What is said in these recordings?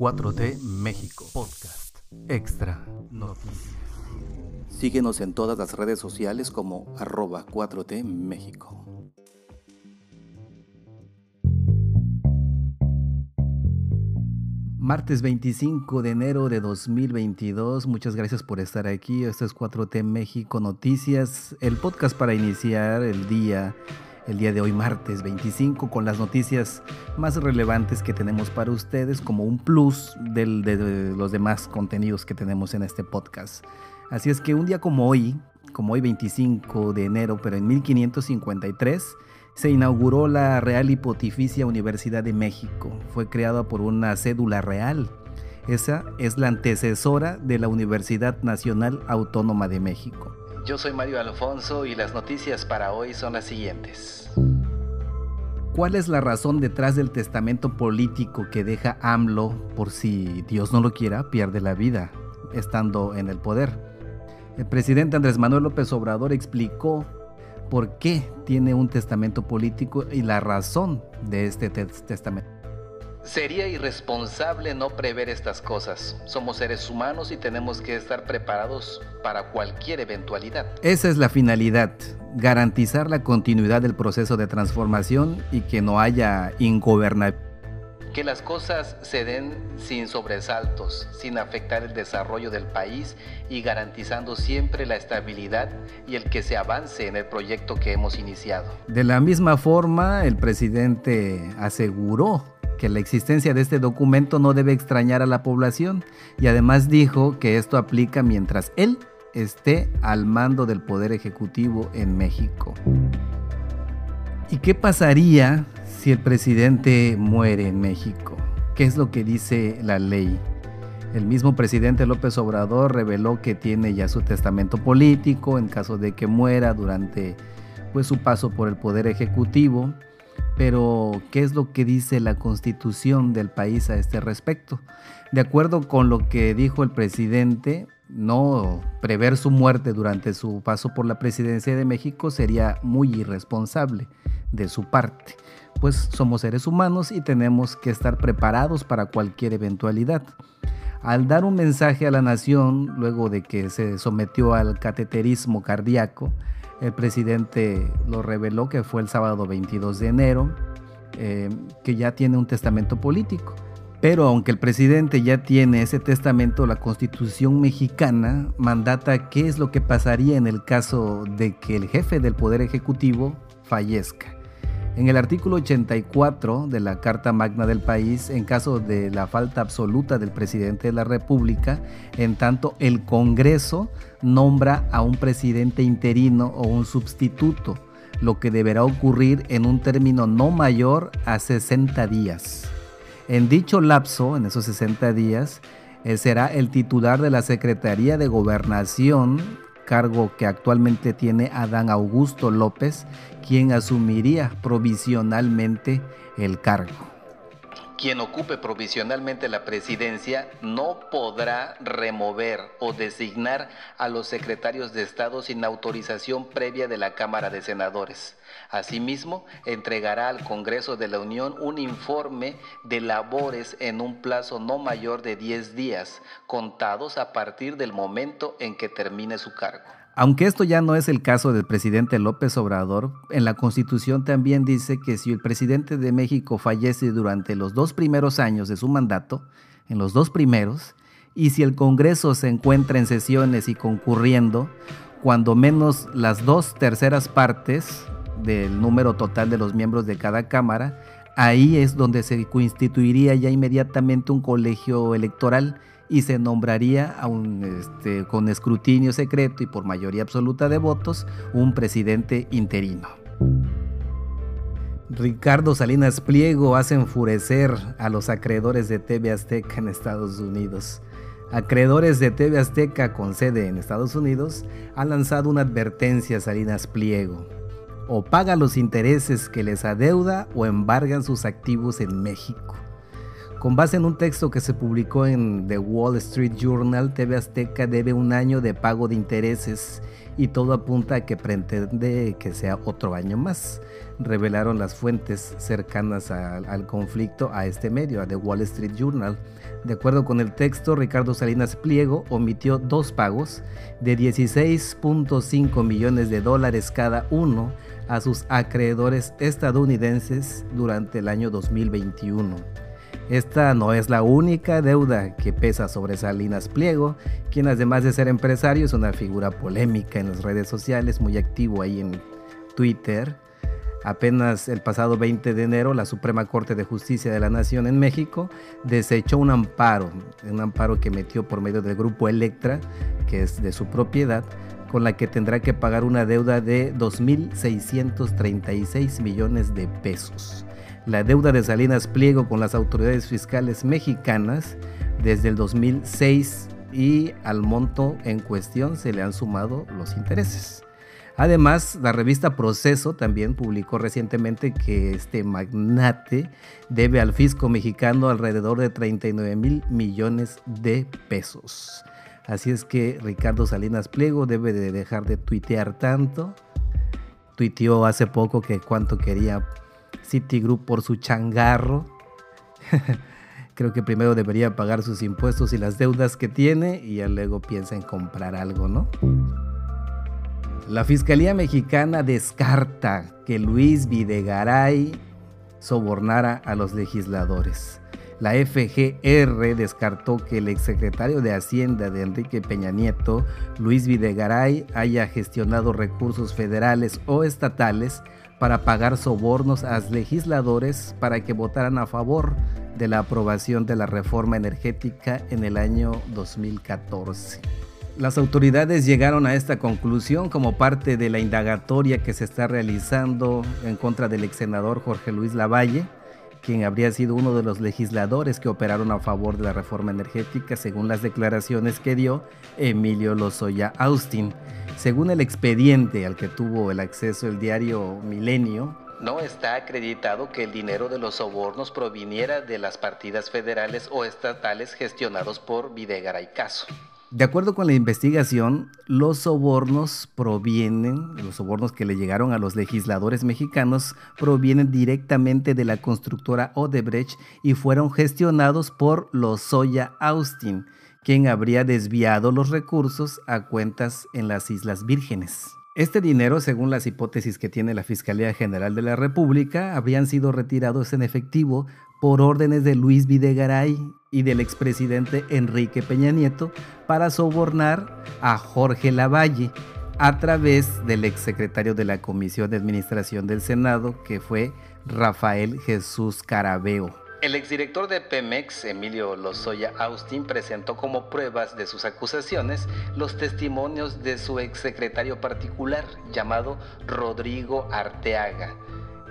4T México Podcast Extra Noticias. Síguenos en todas las redes sociales como arroba 4T México. Martes 25 de enero de 2022. Muchas gracias por estar aquí. Esto es 4T México Noticias, el podcast para iniciar el día, el día de hoy, martes 25, con las noticias más relevantes que tenemos para ustedes, como un plus del, de, de los demás contenidos que tenemos en este podcast. Así es que un día como hoy, como hoy 25 de enero, pero en 1553, se inauguró la Real y Pontificia Universidad de México. Fue creada por una cédula real. Esa es la antecesora de la Universidad Nacional Autónoma de México. Yo soy Mario Alfonso y las noticias para hoy son las siguientes. ¿Cuál es la razón detrás del testamento político que deja AMLO por si Dios no lo quiera, pierde la vida estando en el poder? El presidente Andrés Manuel López Obrador explicó por qué tiene un testamento político y la razón de este testamento. Sería irresponsable no prever estas cosas. Somos seres humanos y tenemos que estar preparados para cualquier eventualidad. Esa es la finalidad, garantizar la continuidad del proceso de transformación y que no haya ingobernabilidad que las cosas se den sin sobresaltos, sin afectar el desarrollo del país y garantizando siempre la estabilidad y el que se avance en el proyecto que hemos iniciado. De la misma forma, el presidente aseguró que la existencia de este documento no debe extrañar a la población y además dijo que esto aplica mientras él esté al mando del Poder Ejecutivo en México. ¿Y qué pasaría si el presidente muere en México? ¿Qué es lo que dice la ley? El mismo presidente López Obrador reveló que tiene ya su testamento político en caso de que muera durante pues, su paso por el poder ejecutivo. Pero, ¿qué es lo que dice la constitución del país a este respecto? De acuerdo con lo que dijo el presidente, no prever su muerte durante su paso por la presidencia de México sería muy irresponsable de su parte pues somos seres humanos y tenemos que estar preparados para cualquier eventualidad. Al dar un mensaje a la nación, luego de que se sometió al cateterismo cardíaco, el presidente lo reveló que fue el sábado 22 de enero, eh, que ya tiene un testamento político. Pero aunque el presidente ya tiene ese testamento, la constitución mexicana mandata qué es lo que pasaría en el caso de que el jefe del Poder Ejecutivo fallezca. En el artículo 84 de la Carta Magna del país, en caso de la falta absoluta del presidente de la República, en tanto el Congreso nombra a un presidente interino o un sustituto, lo que deberá ocurrir en un término no mayor a 60 días. En dicho lapso, en esos 60 días, él será el titular de la Secretaría de Gobernación cargo que actualmente tiene Adán Augusto López, quien asumiría provisionalmente el cargo. Quien ocupe provisionalmente la presidencia no podrá remover o designar a los secretarios de Estado sin autorización previa de la Cámara de Senadores. Asimismo, entregará al Congreso de la Unión un informe de labores en un plazo no mayor de 10 días, contados a partir del momento en que termine su cargo. Aunque esto ya no es el caso del presidente López Obrador, en la Constitución también dice que si el presidente de México fallece durante los dos primeros años de su mandato, en los dos primeros, y si el Congreso se encuentra en sesiones y concurriendo, cuando menos las dos terceras partes del número total de los miembros de cada Cámara, ahí es donde se constituiría ya inmediatamente un colegio electoral y se nombraría este, con escrutinio secreto y por mayoría absoluta de votos un presidente interino. Ricardo Salinas Pliego hace enfurecer a los acreedores de TV Azteca en Estados Unidos. Acreedores de TV Azteca con sede en Estados Unidos han lanzado una advertencia a Salinas Pliego o paga los intereses que les adeuda o embargan sus activos en México. Con base en un texto que se publicó en The Wall Street Journal, TV Azteca debe un año de pago de intereses y todo apunta a que pretende que sea otro año más. Revelaron las fuentes cercanas al conflicto a este medio, a The Wall Street Journal. De acuerdo con el texto, Ricardo Salinas Pliego omitió dos pagos de 16.5 millones de dólares cada uno a sus acreedores estadounidenses durante el año 2021. Esta no es la única deuda que pesa sobre Salinas Pliego, quien además de ser empresario es una figura polémica en las redes sociales, muy activo ahí en Twitter. Apenas el pasado 20 de enero, la Suprema Corte de Justicia de la Nación en México desechó un amparo, un amparo que metió por medio del grupo Electra, que es de su propiedad, con la que tendrá que pagar una deuda de 2.636 millones de pesos la deuda de Salinas Pliego con las autoridades fiscales mexicanas desde el 2006 y al monto en cuestión se le han sumado los intereses. Además, la revista Proceso también publicó recientemente que este magnate debe al fisco mexicano alrededor de 39 mil millones de pesos. Así es que Ricardo Salinas Pliego debe de dejar de tuitear tanto. Tuiteó hace poco que cuánto quería Citigroup por su changarro. Creo que primero debería pagar sus impuestos y las deudas que tiene y ya luego piensa en comprar algo, ¿no? La Fiscalía Mexicana descarta que Luis Videgaray sobornara a los legisladores. La FGR descartó que el exsecretario de Hacienda de Enrique Peña Nieto, Luis Videgaray, haya gestionado recursos federales o estatales para pagar sobornos a legisladores para que votaran a favor de la aprobación de la reforma energética en el año 2014. Las autoridades llegaron a esta conclusión como parte de la indagatoria que se está realizando en contra del ex senador Jorge Luis Lavalle, quien habría sido uno de los legisladores que operaron a favor de la reforma energética, según las declaraciones que dio Emilio Lozoya Austin. Según el expediente al que tuvo el acceso el diario Milenio, no está acreditado que el dinero de los sobornos proviniera de las partidas federales o estatales gestionados por Videgaray Caso. De acuerdo con la investigación, los sobornos provienen, los sobornos que le llegaron a los legisladores mexicanos, provienen directamente de la constructora Odebrecht y fueron gestionados por Lozoya Austin, quien habría desviado los recursos a cuentas en las Islas Vírgenes. Este dinero, según las hipótesis que tiene la Fiscalía General de la República, habrían sido retirados en efectivo por órdenes de Luis Videgaray y del expresidente Enrique Peña Nieto para sobornar a Jorge Lavalle a través del exsecretario de la Comisión de Administración del Senado, que fue Rafael Jesús Carabeo. El exdirector de Pemex, Emilio Lozoya Austin, presentó como pruebas de sus acusaciones los testimonios de su exsecretario particular, llamado Rodrigo Arteaga,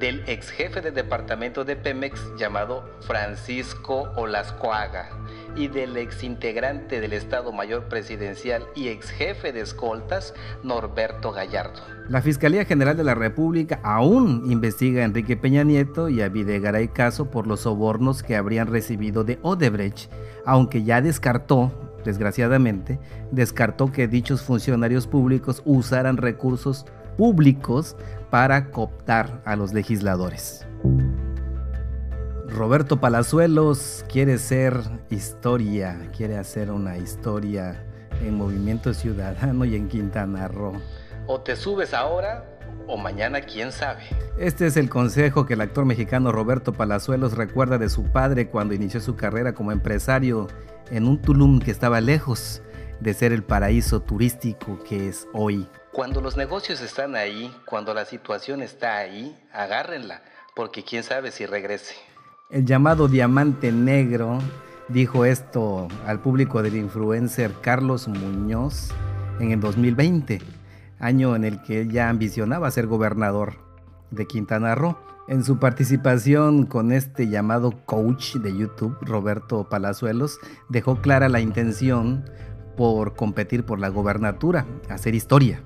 del ex jefe de departamento de Pemex llamado Francisco Olascoaga y del ex integrante del Estado Mayor Presidencial y ex jefe de escoltas Norberto Gallardo. La Fiscalía General de la República aún investiga a Enrique Peña Nieto y a Videgaray Caso por los sobornos que habrían recibido de Odebrecht, aunque ya descartó desgraciadamente, descartó que dichos funcionarios públicos usaran recursos públicos para cooptar a los legisladores. Roberto Palazuelos quiere ser historia, quiere hacer una historia en Movimiento Ciudadano y en Quintana Roo. O te subes ahora o mañana quién sabe. Este es el consejo que el actor mexicano Roberto Palazuelos recuerda de su padre cuando inició su carrera como empresario en un Tulum que estaba lejos de ser el paraíso turístico que es hoy. Cuando los negocios están ahí, cuando la situación está ahí, agárrenla, porque quién sabe si regrese. El llamado diamante negro dijo esto al público del influencer Carlos Muñoz en el 2020, año en el que él ya ambicionaba ser gobernador de Quintana Roo. En su participación con este llamado coach de YouTube, Roberto Palazuelos, dejó clara la intención por competir por la gobernatura, hacer historia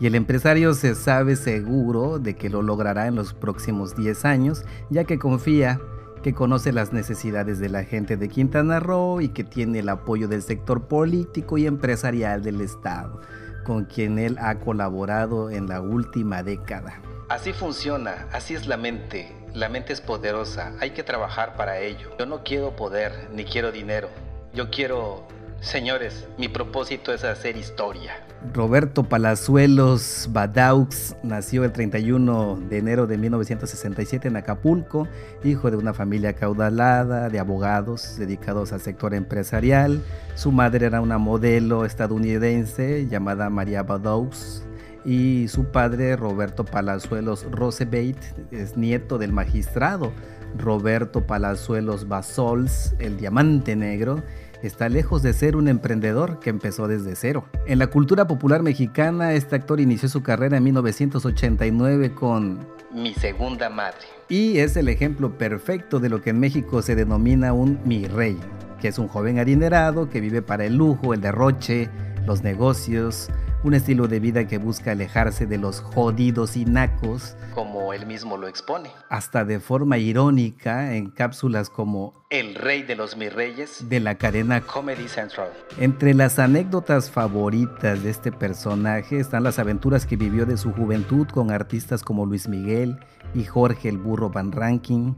y el empresario se sabe seguro de que lo logrará en los próximos 10 años, ya que confía que conoce las necesidades de la gente de Quintana Roo y que tiene el apoyo del sector político y empresarial del Estado, con quien él ha colaborado en la última década. Así funciona, así es la mente. La mente es poderosa, hay que trabajar para ello. Yo no quiero poder, ni quiero dinero. Yo quiero Señores, mi propósito es hacer historia. Roberto Palazuelos Badaux nació el 31 de enero de 1967 en Acapulco, hijo de una familia caudalada de abogados dedicados al sector empresarial. Su madre era una modelo estadounidense llamada María Badaux y su padre Roberto Palazuelos Rosebeit es nieto del magistrado Roberto Palazuelos Basols, el diamante negro, está lejos de ser un emprendedor que empezó desde cero. En la cultura popular mexicana, este actor inició su carrera en 1989 con Mi segunda madre. Y es el ejemplo perfecto de lo que en México se denomina un mi rey, que es un joven adinerado que vive para el lujo, el derroche, los negocios, un estilo de vida que busca alejarse de los jodidos y nacos. Como él mismo lo expone. Hasta de forma irónica en cápsulas como El rey de los mis reyes de la cadena Comedy Central. Entre las anécdotas favoritas de este personaje están las aventuras que vivió de su juventud con artistas como Luis Miguel y Jorge el Burro Van Ranking,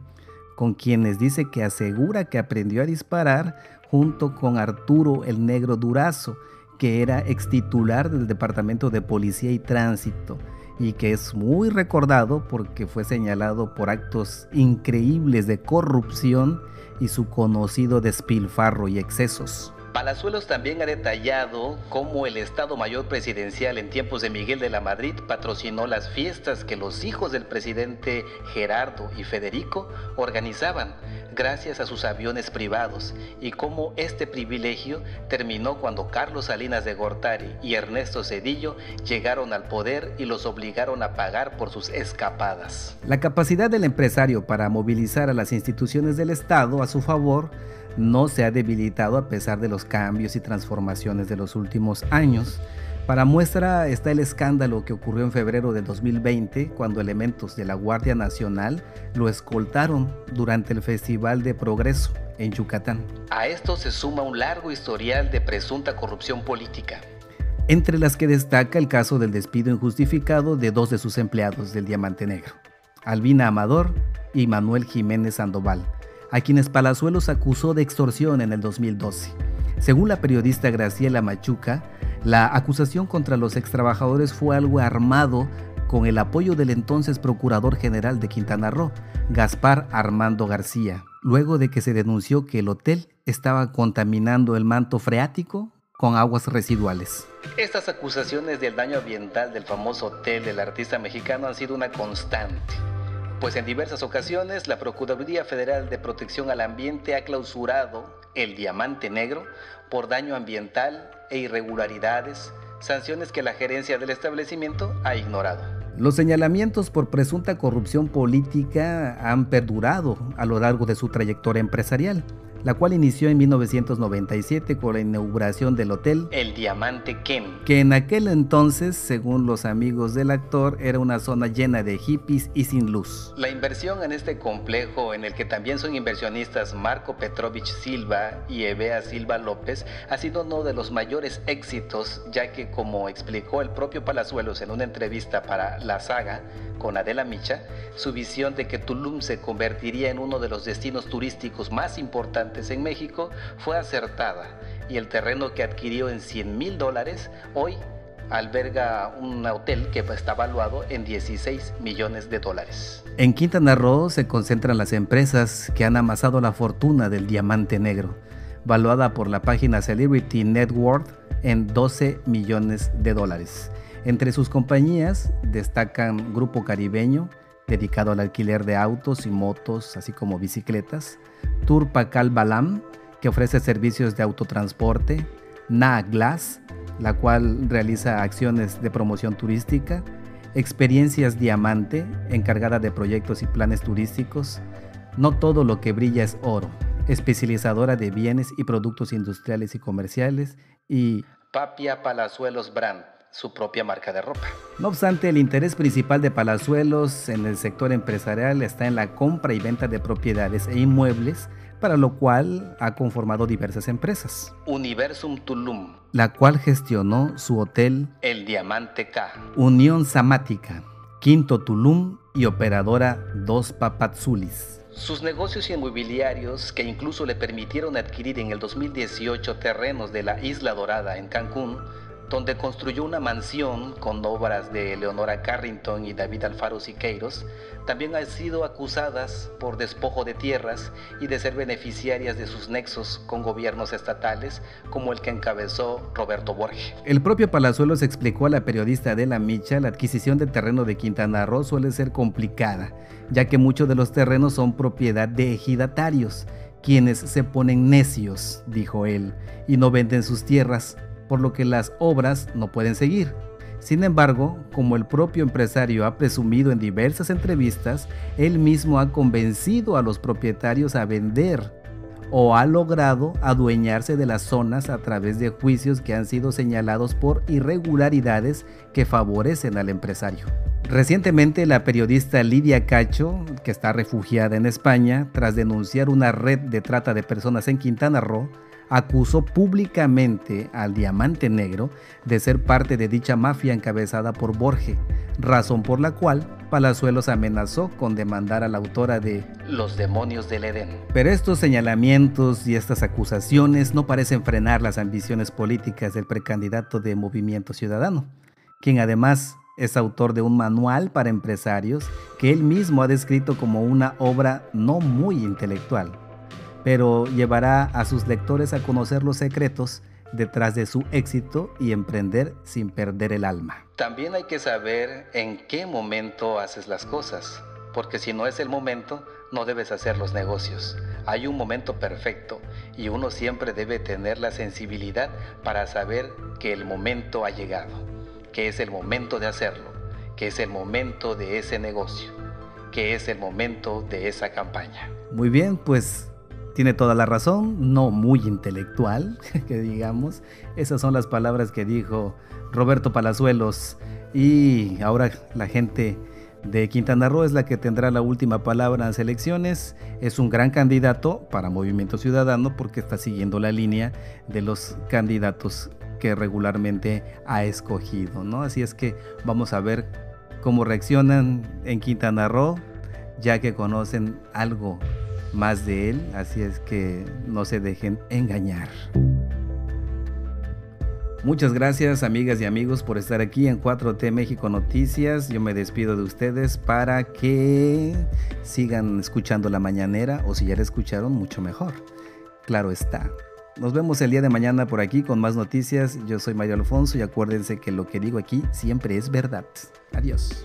con quienes dice que asegura que aprendió a disparar junto con Arturo el Negro Durazo, que era ex titular del Departamento de Policía y Tránsito y que es muy recordado porque fue señalado por actos increíbles de corrupción y su conocido despilfarro y excesos. Palazuelos también ha detallado cómo el Estado Mayor Presidencial en tiempos de Miguel de la Madrid patrocinó las fiestas que los hijos del presidente Gerardo y Federico organizaban gracias a sus aviones privados y cómo este privilegio terminó cuando Carlos Salinas de Gortari y Ernesto Cedillo llegaron al poder y los obligaron a pagar por sus escapadas. La capacidad del empresario para movilizar a las instituciones del Estado a su favor no se ha debilitado a pesar de los cambios y transformaciones de los últimos años. Para muestra está el escándalo que ocurrió en febrero de 2020 cuando elementos de la Guardia Nacional lo escoltaron durante el Festival de Progreso en Yucatán. A esto se suma un largo historial de presunta corrupción política. Entre las que destaca el caso del despido injustificado de dos de sus empleados del Diamante Negro, Albina Amador y Manuel Jiménez Sandoval, a quienes Palazuelos acusó de extorsión en el 2012. Según la periodista Graciela Machuca, la acusación contra los extrabajadores fue algo armado con el apoyo del entonces Procurador General de Quintana Roo, Gaspar Armando García, luego de que se denunció que el hotel estaba contaminando el manto freático con aguas residuales. Estas acusaciones del daño ambiental del famoso hotel del artista mexicano han sido una constante, pues en diversas ocasiones la Procuraduría Federal de Protección al Ambiente ha clausurado el diamante negro por daño ambiental e irregularidades, sanciones que la gerencia del establecimiento ha ignorado. Los señalamientos por presunta corrupción política han perdurado a lo largo de su trayectoria empresarial la cual inició en 1997 con la inauguración del hotel El Diamante Ken, que en aquel entonces, según los amigos del actor, era una zona llena de hippies y sin luz. La inversión en este complejo, en el que también son inversionistas Marco Petrovich Silva y Evea Silva López, ha sido uno de los mayores éxitos, ya que como explicó el propio Palazuelos en una entrevista para La Saga, con Adela Micha, su visión de que Tulum se convertiría en uno de los destinos turísticos más importantes en México fue acertada y el terreno que adquirió en 100 mil dólares hoy alberga un hotel que está valuado en 16 millones de dólares. En Quintana Roo se concentran las empresas que han amasado la fortuna del diamante negro, valuada por la página Celebrity Net Worth en 12 millones de dólares. Entre sus compañías destacan Grupo Caribeño, dedicado al alquiler de autos y motos, así como bicicletas, Tour Pacal Balam, que ofrece servicios de autotransporte, Na Glass, la cual realiza acciones de promoción turística, Experiencias Diamante, encargada de proyectos y planes turísticos, No todo lo que brilla es oro, especializadora de bienes y productos industriales y comerciales, y Papia Palazuelos Brand su propia marca de ropa. No obstante, el interés principal de Palazuelos en el sector empresarial está en la compra y venta de propiedades e inmuebles, para lo cual ha conformado diversas empresas. Universum Tulum, la cual gestionó su hotel El Diamante K, Unión Samática, Quinto Tulum y operadora Dos Papatzulis. Sus negocios inmobiliarios, que incluso le permitieron adquirir en el 2018 terrenos de la Isla Dorada en Cancún, donde construyó una mansión con obras de Leonora Carrington y David Alfaro Siqueiros, también han sido acusadas por despojo de tierras y de ser beneficiarias de sus nexos con gobiernos estatales, como el que encabezó Roberto Borges. El propio Palazuelos explicó a la periodista Adela Micha la adquisición de terreno de Quintana Roo suele ser complicada, ya que muchos de los terrenos son propiedad de ejidatarios, quienes se ponen necios, dijo él, y no venden sus tierras por lo que las obras no pueden seguir. Sin embargo, como el propio empresario ha presumido en diversas entrevistas, él mismo ha convencido a los propietarios a vender o ha logrado adueñarse de las zonas a través de juicios que han sido señalados por irregularidades que favorecen al empresario. Recientemente la periodista Lidia Cacho, que está refugiada en España tras denunciar una red de trata de personas en Quintana Roo, acusó públicamente al Diamante Negro de ser parte de dicha mafia encabezada por Borge, razón por la cual Palazuelos amenazó con demandar a la autora de Los demonios del Edén. Pero estos señalamientos y estas acusaciones no parecen frenar las ambiciones políticas del precandidato de Movimiento Ciudadano, quien además es autor de un manual para empresarios que él mismo ha descrito como una obra no muy intelectual pero llevará a sus lectores a conocer los secretos detrás de su éxito y emprender sin perder el alma. También hay que saber en qué momento haces las cosas, porque si no es el momento, no debes hacer los negocios. Hay un momento perfecto y uno siempre debe tener la sensibilidad para saber que el momento ha llegado, que es el momento de hacerlo, que es el momento de ese negocio, que es el momento de esa campaña. Muy bien, pues tiene toda la razón, no muy intelectual, que digamos. Esas son las palabras que dijo Roberto Palazuelos. Y ahora la gente de Quintana Roo es la que tendrá la última palabra en las elecciones. Es un gran candidato para Movimiento Ciudadano porque está siguiendo la línea de los candidatos que regularmente ha escogido, ¿no? Así es que vamos a ver cómo reaccionan en Quintana Roo, ya que conocen algo más de él, así es que no se dejen engañar. Muchas gracias amigas y amigos por estar aquí en 4T México Noticias. Yo me despido de ustedes para que sigan escuchando la mañanera o si ya la escucharon, mucho mejor. Claro está. Nos vemos el día de mañana por aquí con más noticias. Yo soy Mario Alfonso y acuérdense que lo que digo aquí siempre es verdad. Adiós.